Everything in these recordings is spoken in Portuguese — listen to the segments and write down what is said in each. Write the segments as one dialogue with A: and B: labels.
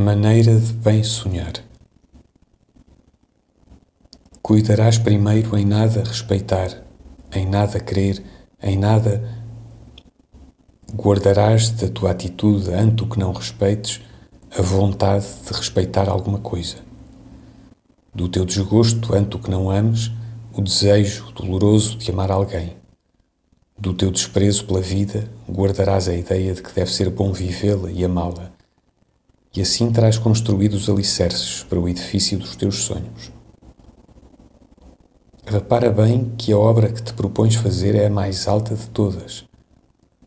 A: maneira de bem sonhar. Cuidarás primeiro em nada respeitar, em nada crer, em nada guardarás da tua atitude ante o que não respeites a vontade de respeitar alguma coisa. Do teu desgosto ante o que não ames, o desejo doloroso de amar alguém. Do teu desprezo pela vida, guardarás a ideia de que deve ser bom vivê-la e amá-la e assim terás construído os alicerces para o edifício dos teus sonhos. Repara bem que a obra que te propões fazer é a mais alta de todas.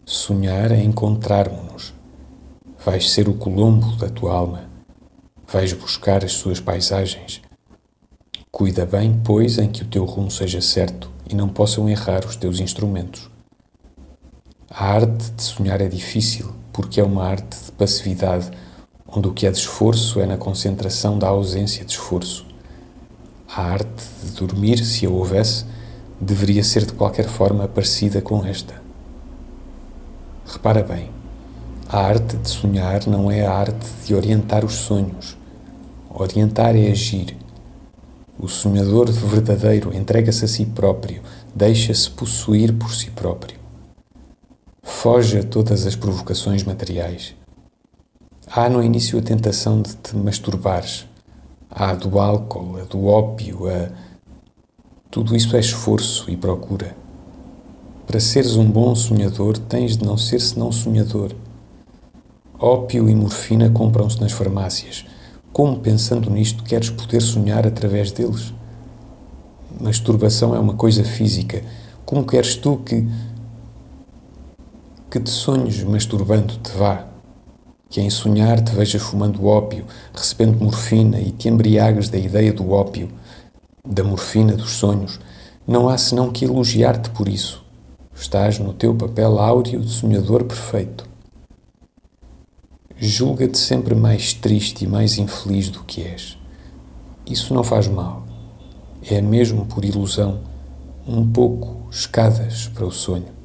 A: Sonhar é encontrarmos-nos. Vais ser o Colombo da tua alma. Vais buscar as suas paisagens. Cuida bem, pois, em que o teu rumo seja certo e não possam errar os teus instrumentos. A arte de sonhar é difícil porque é uma arte de passividade onde o que é de esforço é na concentração da ausência de esforço. A arte de dormir, se a houvesse, deveria ser de qualquer forma parecida com esta. Repara bem, a arte de sonhar não é a arte de orientar os sonhos. Orientar é agir. O sonhador verdadeiro entrega-se a si próprio, deixa-se possuir por si próprio. Foge a todas as provocações materiais. Há no início a tentação de te masturbares. Há do álcool, a do ópio, a... Tudo isso é esforço e procura. Para seres um bom sonhador, tens de não ser senão sonhador. Ópio e morfina compram-se nas farmácias. Como, pensando nisto, queres poder sonhar através deles? Masturbação é uma coisa física. Como queres tu que. que te sonhos masturbando te vá? Que em sonhar te vejas fumando ópio, recebendo morfina e te embriagas da ideia do ópio, da morfina dos sonhos, não há senão que elogiar-te por isso. Estás no teu papel áureo de sonhador perfeito. Julga-te sempre mais triste e mais infeliz do que és. Isso não faz mal. É mesmo por ilusão, um pouco escadas para o sonho.